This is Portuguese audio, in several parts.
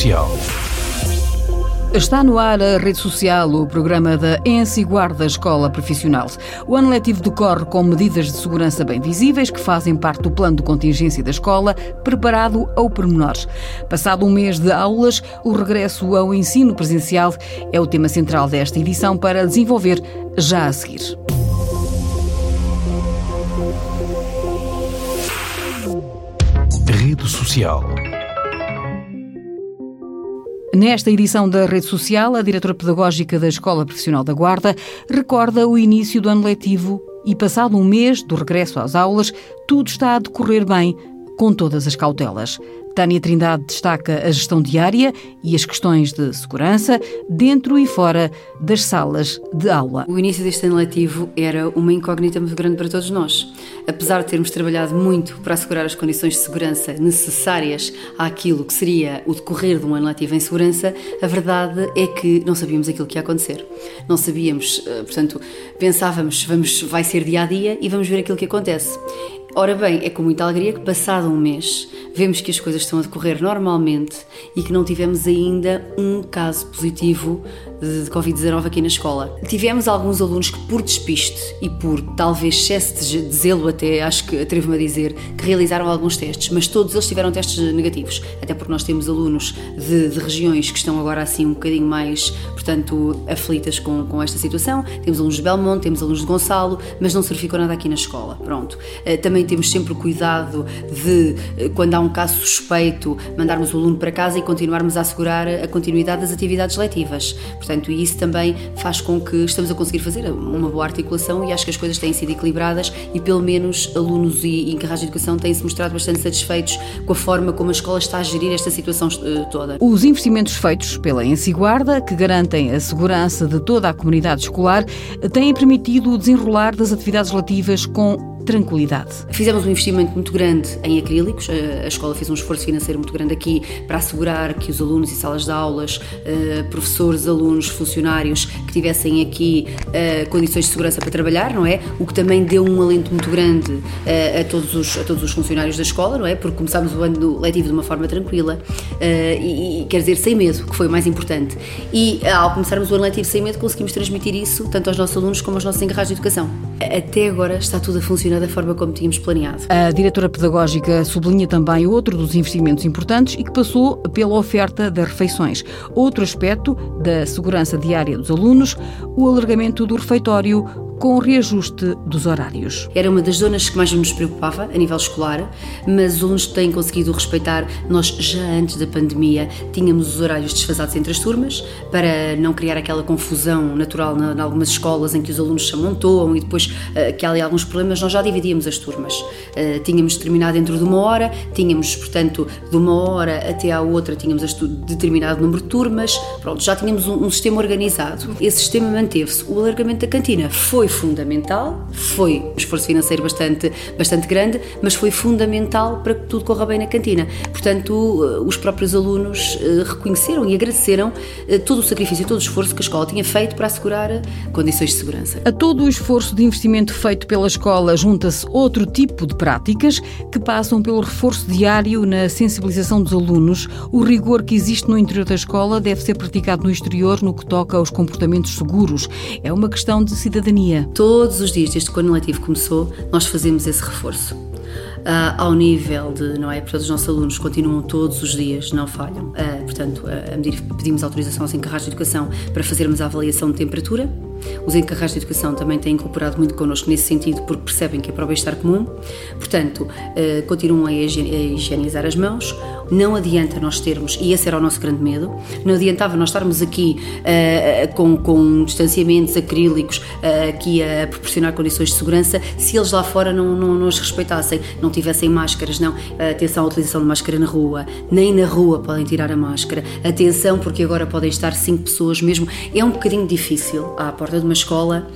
Social. Está no ar a rede social, o programa da ENSI Guarda Escola Profissional. O ano letivo decorre com medidas de segurança bem visíveis que fazem parte do plano de contingência da escola, preparado ao pormenor. Passado um mês de aulas, o regresso ao ensino presencial é o tema central desta edição para desenvolver já a seguir. Rede Social Nesta edição da Rede Social, a diretora pedagógica da Escola Profissional da Guarda recorda o início do ano letivo e, passado um mês do regresso às aulas, tudo está a decorrer bem, com todas as cautelas. Tânia Trindade destaca a gestão diária e as questões de segurança dentro e fora das salas de aula. O início deste ano letivo era uma incógnita muito grande para todos nós. Apesar de termos trabalhado muito para assegurar as condições de segurança necessárias àquilo que seria o decorrer de um ano letivo em segurança, a verdade é que não sabíamos aquilo que ia acontecer. Não sabíamos, eh, portanto, pensávamos, vamos, vai ser dia a dia e vamos ver aquilo que acontece. Ora bem, é com muita alegria que, passado um mês, vemos que as coisas estão a decorrer normalmente e que não tivemos ainda um caso positivo de Covid-19 aqui na escola. Tivemos alguns alunos que, por despiste e por talvez excesso de zelo, até acho que atrevo-me a dizer, que realizaram alguns testes, mas todos eles tiveram testes negativos. Até porque nós temos alunos de, de regiões que estão agora assim um bocadinho mais, portanto, aflitas com, com esta situação. Temos alunos de Belmonte, temos alunos de Gonçalo, mas não se verificou nada aqui na escola. Pronto. Eh, também temos sempre o cuidado de, eh, quando há um caso suspeito, mandarmos o aluno para casa e continuarmos a assegurar a continuidade das atividades letivas. Portanto, isso também faz com que estamos a conseguir fazer uma boa articulação e acho que as coisas têm sido equilibradas e pelo menos alunos e encarregados de educação têm-se mostrado bastante satisfeitos com a forma como a escola está a gerir esta situação eh, toda. Os investimentos feitos pela Ensiguarda, que garantem a segurança de toda a comunidade escolar, têm permitido o desenrolar das atividades relativas com tranquilidade. Fizemos um investimento muito grande em acrílicos, a escola fez um esforço financeiro muito grande aqui para assegurar que os alunos e salas de aulas, eh, professores, alunos, funcionários que tivessem aqui eh, condições de segurança para trabalhar, não é? O que também deu um alento muito grande eh, a todos os, a todos os funcionários da escola, não é? Porque começámos o ano letivo de uma forma tranquila e, quer dizer, sem medo, que foi o mais importante. E ao começarmos o ano letivo sem medo, conseguimos transmitir isso tanto aos nossos alunos como aos nossos encarregados de educação. Até agora está tudo a funcionar da forma como tínhamos planeado. A diretora pedagógica sublinha também outro dos investimentos importantes e que passou pela oferta das refeições. Outro aspecto da segurança diária dos alunos, o alargamento do refeitório com o reajuste dos horários. Era uma das zonas que mais nos preocupava a nível escolar, mas os alunos têm conseguido respeitar. Nós, já antes da pandemia, tínhamos os horários desfasados entre as turmas, para não criar aquela confusão natural em algumas escolas em que os alunos se amontoam e depois uh, que há ali alguns problemas, nós já dividíamos as turmas. Uh, tínhamos determinado dentro de uma hora, tínhamos, portanto, de uma hora até à outra, tínhamos determinado número de turmas, pronto, já tínhamos um sistema organizado. Esse sistema manteve-se. O alargamento da cantina foi fundamental, foi um esforço financeiro bastante, bastante grande, mas foi fundamental para que tudo corra bem na cantina. Portanto, eh, os próprios alunos eh, reconheceram e agradeceram eh, todo o sacrifício e todo o esforço que a escola tinha feito para assegurar condições de segurança. A todo o esforço de investimento feito pela escola junta-se outro tipo de práticas que passam pelo reforço diário na sensibilização dos alunos. O rigor que existe no interior da escola deve ser praticado no exterior no que toca aos comportamentos seguros. É uma questão de cidadania. Todos os dias, desde que o letivo começou, nós fazemos esse reforço. Uh, ao nível de, não é? Portanto, os nossos alunos continuam todos os dias, não falham. Uh, portanto, uh, pedimos autorização aos encarregados de educação para fazermos a avaliação de temperatura os encarregados de educação também têm incorporado muito connosco nesse sentido, porque percebem que é para o bem-estar comum. Portanto, uh, continuam a higienizar as mãos. Não adianta nós termos, e esse era o nosso grande medo, não adiantava nós estarmos aqui uh, com, com distanciamentos acrílicos, uh, aqui a proporcionar condições de segurança, se eles lá fora não, não, não os respeitassem, não tivessem máscaras, não. atenção à utilização de máscara na rua, nem na rua podem tirar a máscara. Atenção, porque agora podem estar cinco pessoas mesmo. É um bocadinho difícil à porta porta de uma escola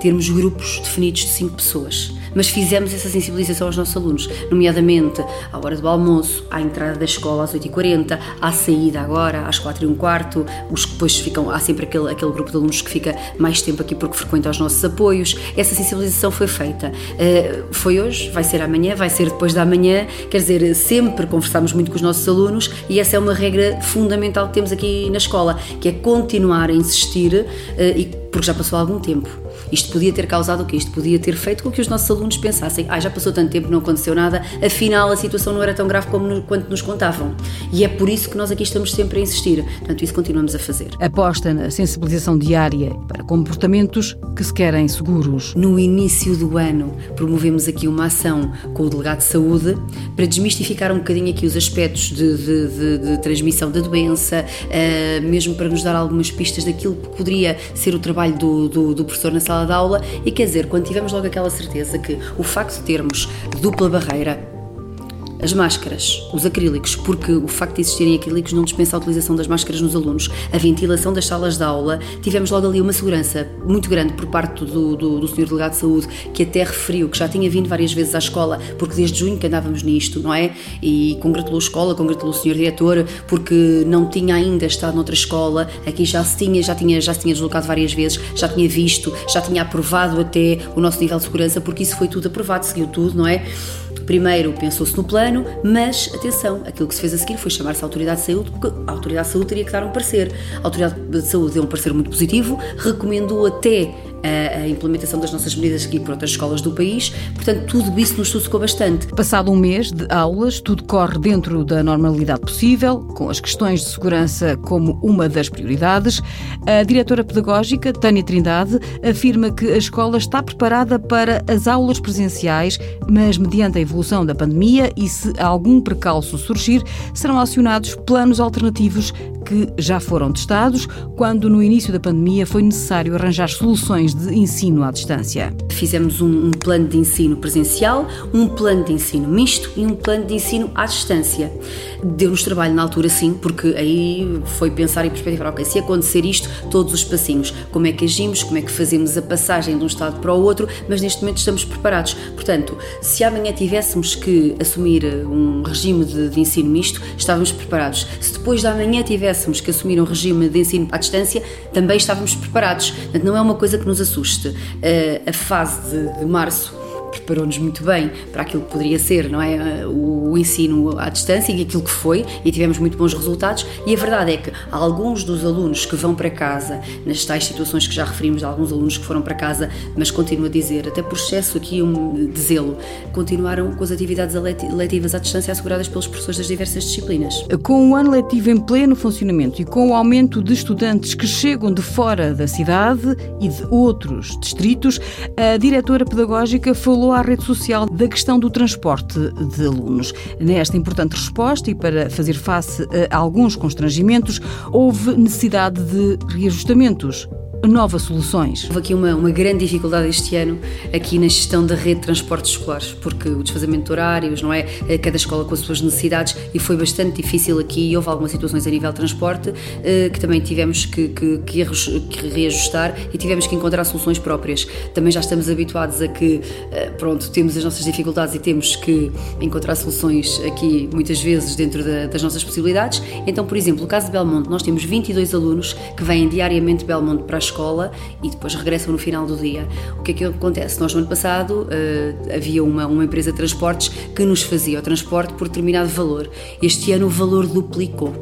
termos grupos definidos de 5 pessoas mas fizemos essa sensibilização aos nossos alunos, nomeadamente à hora do almoço, à entrada da escola às 8h40, à saída agora às 4 h quarto, os que depois ficam, há sempre aquele, aquele grupo de alunos que fica mais tempo aqui porque frequenta os nossos apoios. Essa sensibilização foi feita. Uh, foi hoje, vai ser amanhã, vai ser depois da manhã, quer dizer, sempre conversamos muito com os nossos alunos e essa é uma regra fundamental que temos aqui na escola, que é continuar a insistir, uh, e, porque já passou algum tempo isto podia ter causado o quê? Isto podia ter feito com que os nossos alunos pensassem: ah, já passou tanto tempo, não aconteceu nada, afinal a situação não era tão grave como no, quanto nos contavam. E é por isso que nós aqui estamos sempre a insistir. Portanto, isso continuamos a fazer. Aposta na sensibilização diária para comportamentos que se querem seguros. No início do ano, promovemos aqui uma ação com o delegado de saúde para desmistificar um bocadinho aqui os aspectos de, de, de, de transmissão da doença, uh, mesmo para nos dar algumas pistas daquilo que poderia ser o trabalho do, do, do professor na sala sala de aula e quer dizer, quando tivemos logo aquela certeza que o facto de termos dupla barreira as máscaras, os acrílicos, porque o facto de existirem acrílicos não dispensa a utilização das máscaras nos alunos, a ventilação das salas de aula, tivemos logo ali uma segurança muito grande por parte do, do, do Sr. Delegado de Saúde, que até referiu que já tinha vindo várias vezes à escola, porque desde junho que andávamos nisto, não é? E congratulou a escola, congratulou o Sr. Diretor, porque não tinha ainda estado noutra escola, aqui já se tinha, já tinha, já se tinha deslocado várias vezes, já tinha visto, já tinha aprovado até o nosso nível de segurança, porque isso foi tudo aprovado, seguiu tudo, não é? Primeiro pensou-se no plano, mas atenção, aquilo que se fez a seguir foi chamar-se a Autoridade de Saúde, porque a Autoridade de Saúde teria que dar um parecer. A Autoridade de Saúde deu um parecer muito positivo, recomendou até a, a, implementação das nossas medidas aqui por outras escolas do país. Portanto, tudo isso nos suscou bastante. Passado um mês de aulas, tudo corre dentro da normalidade possível, com as questões de segurança como uma das prioridades. A diretora pedagógica, Tânia Trindade, afirma que a escola está preparada para as aulas presenciais, mas mediante a evolução da pandemia e se algum precalço surgir, serão acionados planos alternativos que já foram testados quando no início da pandemia foi necessário arranjar soluções de ensino à distância. Fizemos um, um, plano de ensino presencial, um plano de ensino misto e um plano de ensino à distância. Deu-nos trabalho na altura, sim, porque aí foi pensar e perspectivar, ok, se acontecer isto, todos os passinhos, como é que agimos, como é que fazemos a passagem de um estado para o outro, mas neste momento estamos preparados. Portanto, se amanhã tivéssemos que assumir um regime de, de ensino misto, estávamos preparados. Se depois da manhã tivéssemos que assumir um regime de ensino à distância, também estávamos preparados. Portanto, não é uma coisa que nos assuste. Eh, a fase de, de março preparou-nos muito bem para aquilo que poderia ser, não é? O ensino à distância e aquilo que foi, e tivemos muito bons resultados. E a verdade é que alguns dos alunos que vão para casa, nas tais situações que já referimos, alguns alunos que foram para casa, mas continuo a dizer, até por excesso aqui um, de zelo, continuaram com as atividades letivas à distância asseguradas pelos professores das diversas disciplinas. Com o ano letivo em pleno funcionamento e com o aumento de estudantes que chegam de fora da cidade e de outros distritos, a diretora pedagógica falou falou à rede social da questão do transporte de alunos. Nesta importante resposta e para fazer face a alguns constrangimentos, houve necessidade de reajustamentos novas soluções. Houve aqui uma, uma grande dificuldade este ano aqui na gestão da rede de transportes escolares, porque o desfazamento de horários, não é? Eh, cada escola com as suas necessidades e foi bastante difícil aqui. Houve algumas situações a nível de transporte eh, que também tivemos que, que, que reajustar e tivemos que encontrar soluções próprias. Também já estamos habituados a que, eh, pronto, temos as nossas dificuldades e temos que encontrar soluções aqui muitas vezes dentro da, das nossas possibilidades. Então, por exemplo, no caso de Belmonte, nós temos 22 alunos que vêm diariamente de Belmonte para a escola e depois regressam no final do dia. O que é que acontece? Nós, no ano passado, uh, havia uma, uma empresa de transportes que nos fazia o transporte por determinado valor. Este ano o valor duplicou.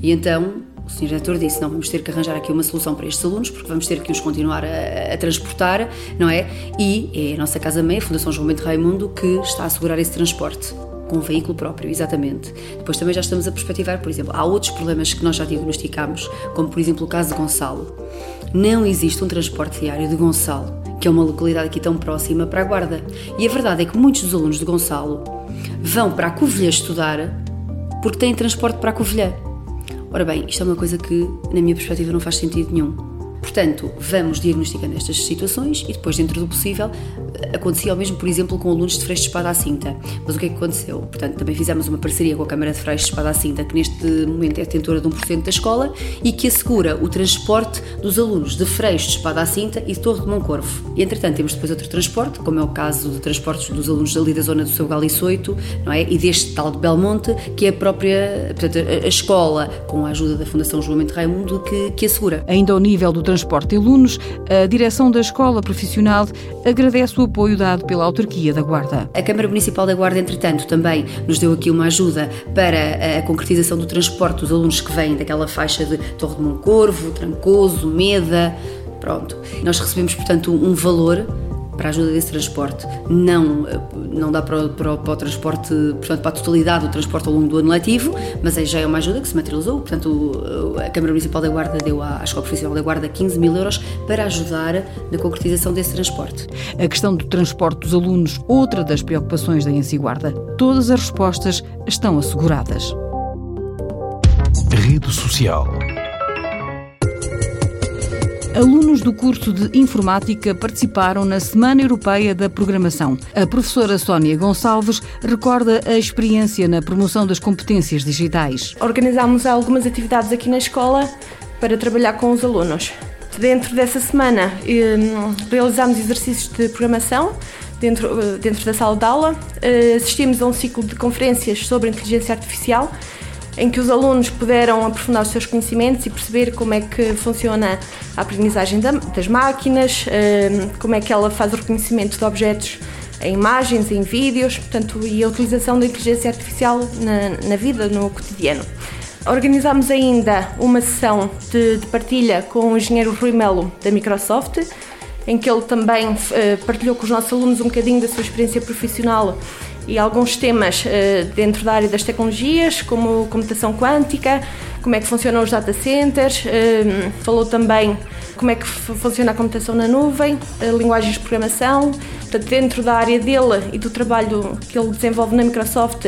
E então o Sr. Diretor disse: não, vamos ter que arranjar aqui uma solução para estes alunos, porque vamos ter que os continuar a, a transportar, não é? E é a nossa Casa Meia, a Fundação João Bento Raimundo, que está a assegurar esse transporte com um veículo próprio, exatamente. Depois também já estamos a perspectivar, por exemplo, há outros problemas que nós já diagnosticamos, como por exemplo o caso de Gonçalo. Não existe um transporte diário de Gonçalo, que é uma localidade aqui tão próxima, para a Guarda. E a verdade é que muitos dos alunos de Gonçalo vão para a Covilhã estudar porque têm transporte para a Covilhã. Ora bem, isto é uma coisa que, na minha perspectiva, não faz sentido nenhum portanto, vamos diagnosticando estas situações e depois, dentro do possível, acontecia o mesmo, por exemplo, com alunos de freixo de espada à cinta. Mas o que é que aconteceu? Portanto, também fizemos uma parceria com a Câmara de Freixo de espada à cinta, que neste momento é detentora de 1% da escola e que assegura o transporte dos alunos de freixo de espada à cinta e de Torre de Moncorvo. E, entretanto, temos depois outro transporte, como é o caso de transportes dos alunos ali da zona do seu Galiçoito, não é? E deste tal de Belmonte, que é a própria, portanto, a, escola, com a ajuda da Fundação João Raimundo, que, que assegura. Ainda ao nível do transporte de alunos, a direção da escola profissional agradece o apoio dado pela autarquia da Guarda. A Câmara Municipal da Guarda, entretanto, também nos deu aqui uma ajuda para a concretização do transporte dos alunos que vêm daquela faixa de Torre de Moncorvo, Trancoso, Meda, pronto. Nós recebemos, portanto, um valor para a ajuda desse transporte. Não, não dá para, para, para, o transporte, portanto, para a totalidade do transporte ao longo do ano letivo, mas aí já é uma ajuda que se materializou. Portanto, a Câmara Municipal da Guarda deu à, à Escola Profissional da Guarda 15 mil euros para ajudar na concretização desse transporte. A questão do transporte dos alunos, outra das preocupações da Ensi Guarda. Todas as respostas estão asseguradas. Rede Social Alunos do curso de Informática participaram na Semana Europeia da Programação. A professora Sónia Gonçalves recorda a experiência na promoção das competências digitais. Organizámos algumas atividades aqui na escola para trabalhar com os alunos. Dentro dessa semana, hum, realizámos exercícios de programação dentro, dentro da sala de aula, eh, assistimos a um ciclo de conferências sobre inteligência artificial em que os alunos puderam aprofundar os seus conhecimentos e perceber como é que funciona a aprendizagem das máquinas, ehm, como é que ela faz o reconhecimento de objetos em imagens, em vídeos, portanto, e a utilização da inteligência artificial na, na vida, no cotidiano. Organizámos ainda uma sessão de, de, partilha com o engenheiro Rui Melo da Microsoft, em que ele também uh, partilhou com os nossos alunos um bocadinho da sua experiência profissional e alguns temas uh, dentro da área das tecnologias, como computação quântica, como é que funcionam os data centers, uh, falou também como é que funciona a computação na nuvem, uh, linguagens de programação, portanto, dentro da área dele e do trabalho que ele desenvolve na Microsoft,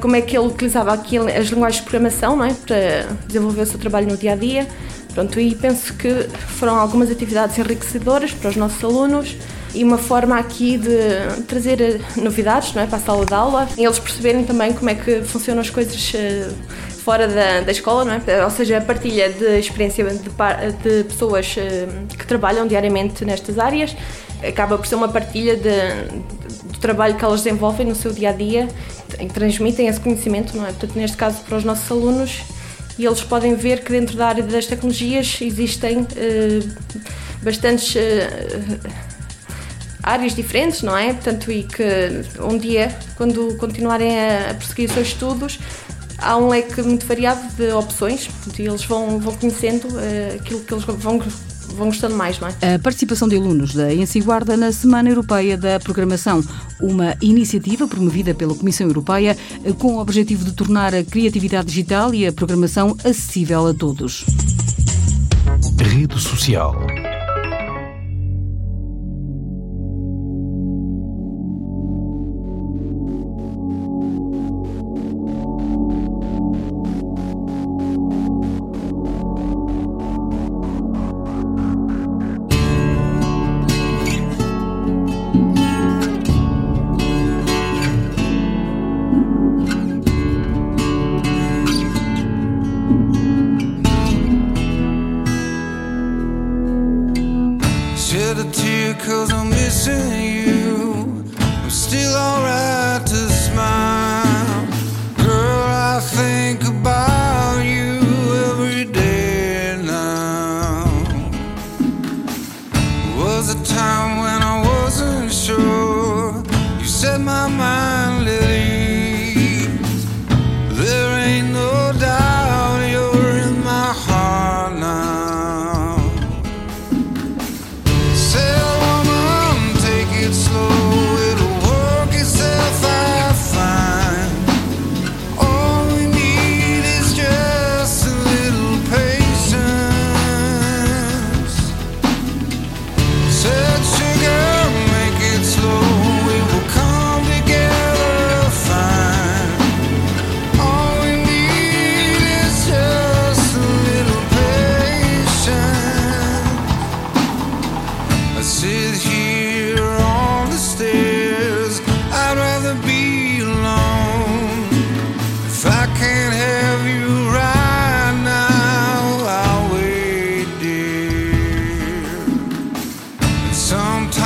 como é que ele utilizava aqui as linguagens de programação não é? para desenvolver o seu trabalho no dia a dia. Pronto, e penso que foram algumas atividades enriquecedoras para os nossos alunos e uma forma aqui de trazer novidades não é, para a sala de aula e eles perceberem também como é que funcionam as coisas eh, fora da, da escola, não é? ou seja, a partilha de experiência de, de pessoas eh, que trabalham diariamente nestas áreas acaba por ser uma partilha de, do trabalho que elas desenvolvem no seu dia a dia e transmitem esse conhecimento, não é? Portanto, neste caso, para os nossos alunos, e eles podem ver que dentro da área das tecnologias existem eh, bastantes áreas diferentes, não é? Portanto, e que um dia, quando continuarem a prosseguir os seus estudos, há um leque muito variado de opções e eles vão, vão conhecendo uh, aquilo que eles vão vão gostando mais, não é? A participação de alunos da Ensiguarda na Semana Europeia da Programação, uma iniciativa promovida pela Comissão Europeia com o objetivo de tornar a criatividade digital e a programação acessível a todos. Rede Social. Sometimes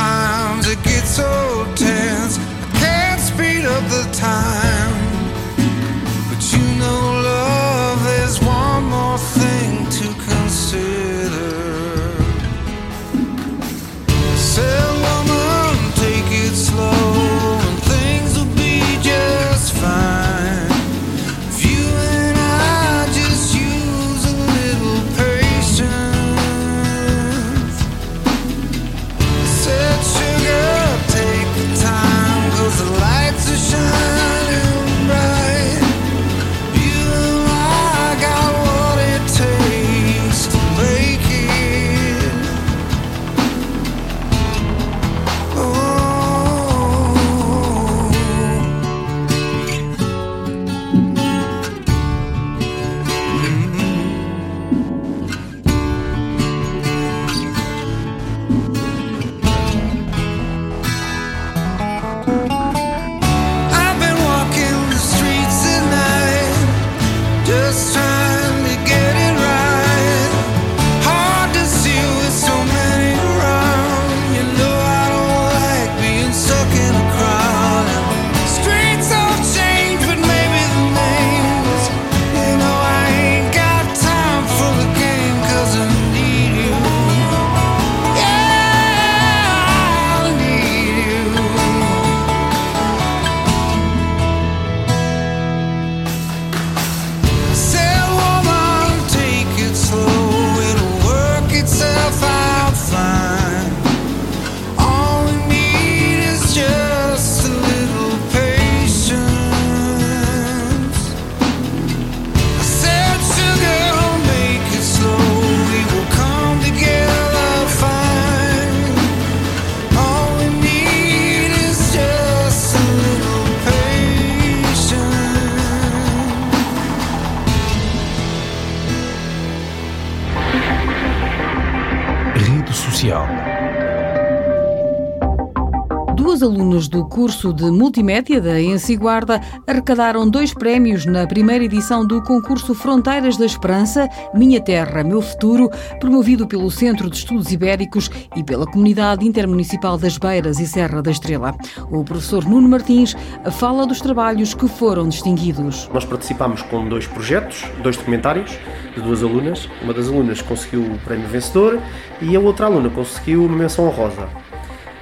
Duas alunas do curso de Multimédia da Ensiguarda arrecadaram dois prémios na primeira edição do concurso Fronteiras da Esperança, Minha Terra, Meu Futuro, promovido pelo Centro de Estudos Ibéricos e pela Comunidade Intermunicipal das Beiras e Serra da Estrela. O professor Nuno Martins fala dos trabalhos que foram distinguidos. Nós participámos com dois projetos, dois documentários de duas alunas. Uma das alunas conseguiu o prémio vencedor e a outra aluna conseguiu uma menção honrosa.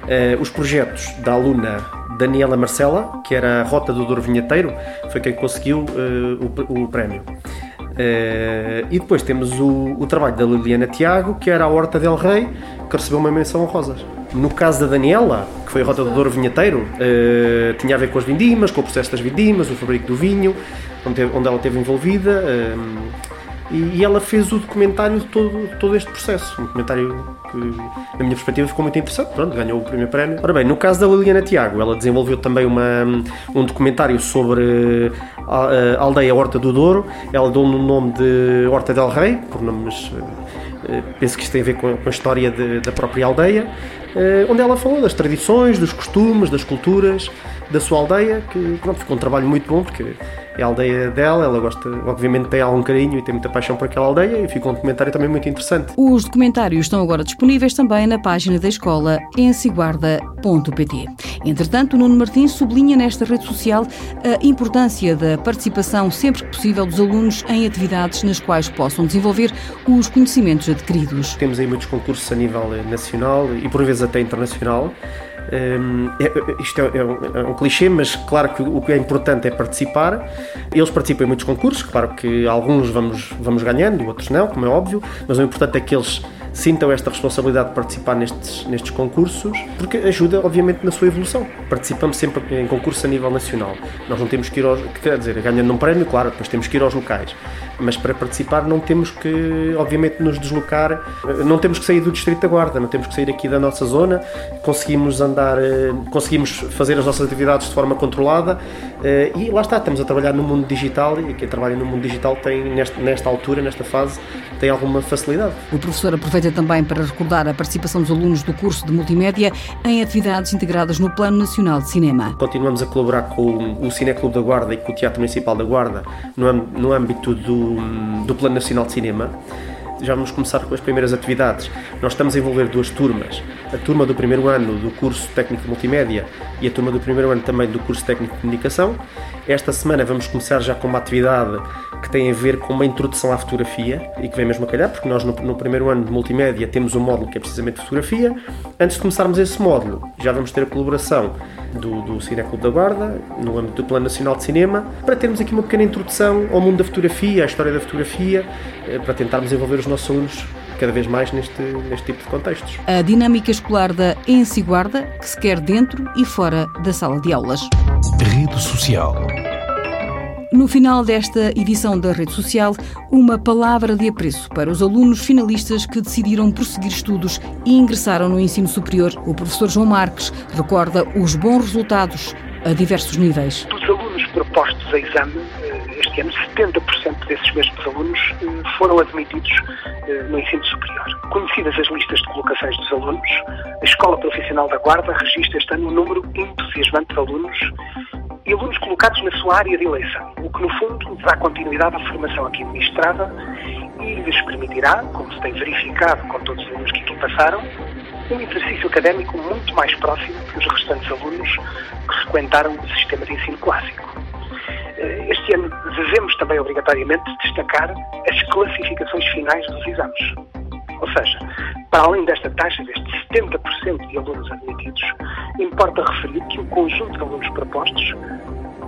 Uh, os projetos da aluna Daniela Marcela, que era a Rota do Douro Vinheteiro, foi quem conseguiu uh, o, o, prémio. Uh, e depois temos o, o, trabalho da Liliana Tiago, que era a Horta del Rei, que recebeu uma menção honrosa. No caso da Daniela, que foi a Rota do Douro Vinheteiro, tinha a ver com as vindimas, com o processo das vindimas, o fabrico do vinho, onde, onde ela esteve envolvida e, ela fez o documentário de todo, todo este processo. Um documentário que, na minha perspectiva, ficou muito interessante. Pronto, ganhou o primeiro prémio. Ora bem, no caso da Liliana Tiago, ela desenvolveu também uma, um documentário sobre a, a aldeia Horta do Douro. Ela deu no nome de Horta del Rei, por nomes. Eh, penso que isto tem a ver com a história de, da própria aldeia, eh, onde ela falou das tradições, dos costumes, das culturas da sua aldeia, que pronto, ficou um trabalho muito bom, porque é a aldeia dela, ela gosta, obviamente tem algum carinho e tem muita paixão por aquela aldeia e ficou um documentário também muito interessante. Os documentários estão agora disponíveis também na página da escola ensiguarda.pt. Entretanto, o Nuno Martins sublinha nesta rede social a importância da participação sempre que possível dos alunos em atividades nas quais possam desenvolver os conhecimentos adquiridos. Temos aí muitos concursos a nível nacional e por vezes até internacional. Um, é, é, isto é, é, um, é, um, clichê, mas claro que o que é importante é participar. Eles participam em muitos concursos, claro que alguns vamos, vamos ganhando, outros não, como é óbvio, mas o importante é que eles sintam esta responsabilidade de participar nestes, nestes concursos, porque ajuda, obviamente, na sua evolução. Participamos sempre em concursos a nível nacional. Nós não temos que ir aos. Quer dizer, ganhando um prémio, claro, depois temos que ir aos locais. Mas para participar não temos que, obviamente, nos deslocar, não temos que sair do Distrito da Guarda, não temos que sair aqui da nossa zona, conseguimos andar, eh, conseguimos fazer as nossas atividades de forma controlada eh, e lá está, estamos a trabalhar no mundo digital e quem trabalha no mundo digital tem, nesta, nesta altura, nesta fase, tem alguma facilidade. O professor aproveita também para recordar a participação dos alunos do curso de multimédia em atividades integradas no Plano Nacional de Cinema. Continuamos a colaborar com o Cineclube da Guarda e com o Teatro Municipal da Guarda no, âmbito do, do Plano Nacional de Cinema já vamos começar com as primeiras atividades. Nós estamos a envolver duas turmas, a turma do primeiro ano do curso técnico de multimédia e a turma do primeiro ano também do curso técnico de comunicação. Esta semana vamos começar já com uma atividade que tem a ver com uma introdução à fotografia e que vem mesmo a calhar, porque nós no, no primeiro ano de multimédia temos um módulo que é precisamente fotografia. Antes de começarmos esse módulo, já vamos ter a colaboração do, do Cineclube da Guarda, no âmbito do Plano Nacional de Cinema, para termos aqui uma pequena introdução ao mundo da fotografia, à história da fotografia, eh, para tentarmos envolver os nossos alunos cada vez mais neste, neste tipo de contextos. A dinâmica escolar da Ensiguarda, que se quer dentro e fora da sala de aulas. Rede Social no final desta edição da rede social, uma palavra de apreço para os alunos finalistas que decidiram prosseguir estudos e ingressaram no ensino superior. O professor João Marques recorda os bons resultados a diversos níveis. Dos alunos propostos a exame, eh, este ano 70% desses mesmos alunos eh, foram admitidos eh, no ensino superior. Conhecidas as listas de colocações dos alunos, a Escola Profissional da Guarda registra este ano um número entusiasmante de alunos e alunos colocados na sua área de eleição, o que no fundo dá continuidade à formação aqui administrada e lhes permitirá, como se tem verificado com todos os alunos que aqui passaram, um exercício académico muito mais próximo que os restantes alunos que frequentaram o sistema de ensino clássico. Eh, este ano devemos também obrigatoriamente destacar as classificações finais dos exames. Ou seja, para além desta taxa, destes 70% de alunos admitidos, importa referir que o conjunto de alunos propostos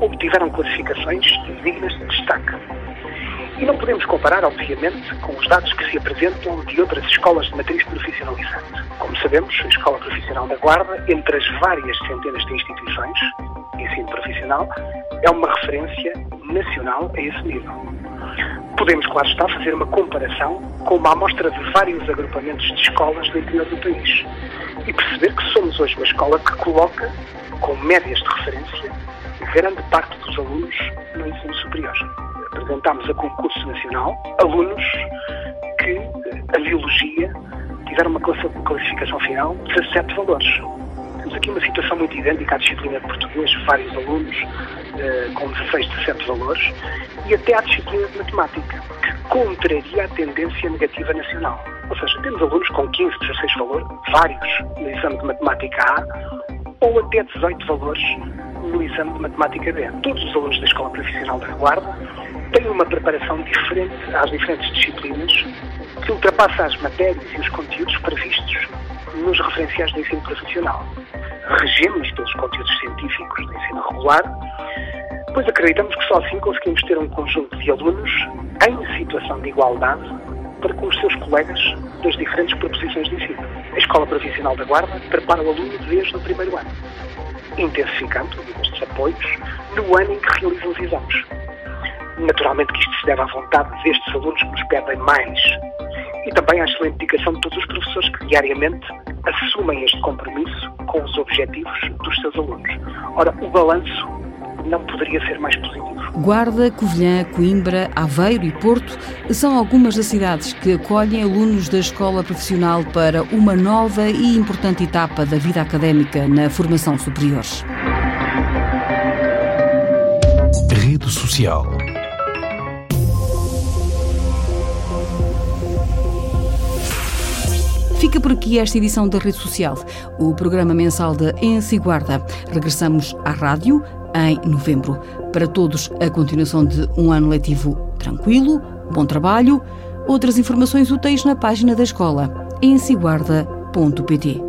obtiveram classificações dignas de destaque. E não podemos comparar, obviamente, com os dados que se apresentam de outras escolas de matriz profissionalizante. Como sabemos, a Escola Profissional da Guarda, entre as várias centenas de instituições de ensino profissional, é uma referência nacional a esse nível. Podemos, claro está, fazer uma comparação com uma amostra de vários agrupamentos de escolas do interior do país e perceber que somos hoje uma escola que coloca, com médias de referência, grande parte dos alunos no ensino superior. Apresentámos a concurso nacional alunos que, a biologia, tiveram uma classificação bacharel 17 valores. Temos aqui uma situação muito idêntica à disciplina de português, vários alunos uh, com 16, 17 valores, e até à disciplina de matemática, que contraria a tendência negativa nacional. Ou seja, temos alunos com 15, 16 valores, vários no exame de matemática A, ou até 18 valores no exame de matemática B. Todos os alunos da Escola Profissional da Guarda têm uma preparação diferente às diferentes disciplinas, que ultrapassa as matérias e os conteúdos previstos nos referenciais do ensino profissional. Regemos pelos conteúdos científicos do ensino regular, pois acreditamos que só assim conseguimos ter um conjunto de alunos em situação de igualdade para com os seus colegas das diferentes proposições de ensino. A Escola Profissional da Guarda prepara o aluno desde o primeiro ano, intensificando estes apoios no ano em que realizam os exames. Naturalmente que isto se deve à vontade destes alunos que nos pedem mais e também à excelente dedicação de todos os professores que diariamente assumem este compromisso com os objetivos dos seus alunos. Ora, o balanço não poderia ser mais positivo. Guarda, Covilhã, Coimbra, Aveiro e Porto são algumas das cidades que acolhem alunos da escola profissional para uma nova e importante etapa da vida académica na formação superior. Rede Social Fica por aqui esta edição da Rede Social, o programa mensal da Ense Guarda. Regressamos à rádio em novembro. Para todos, a continuação de um ano letivo tranquilo, bom trabalho. Outras informações úteis na página da escola ensiguarda.pt.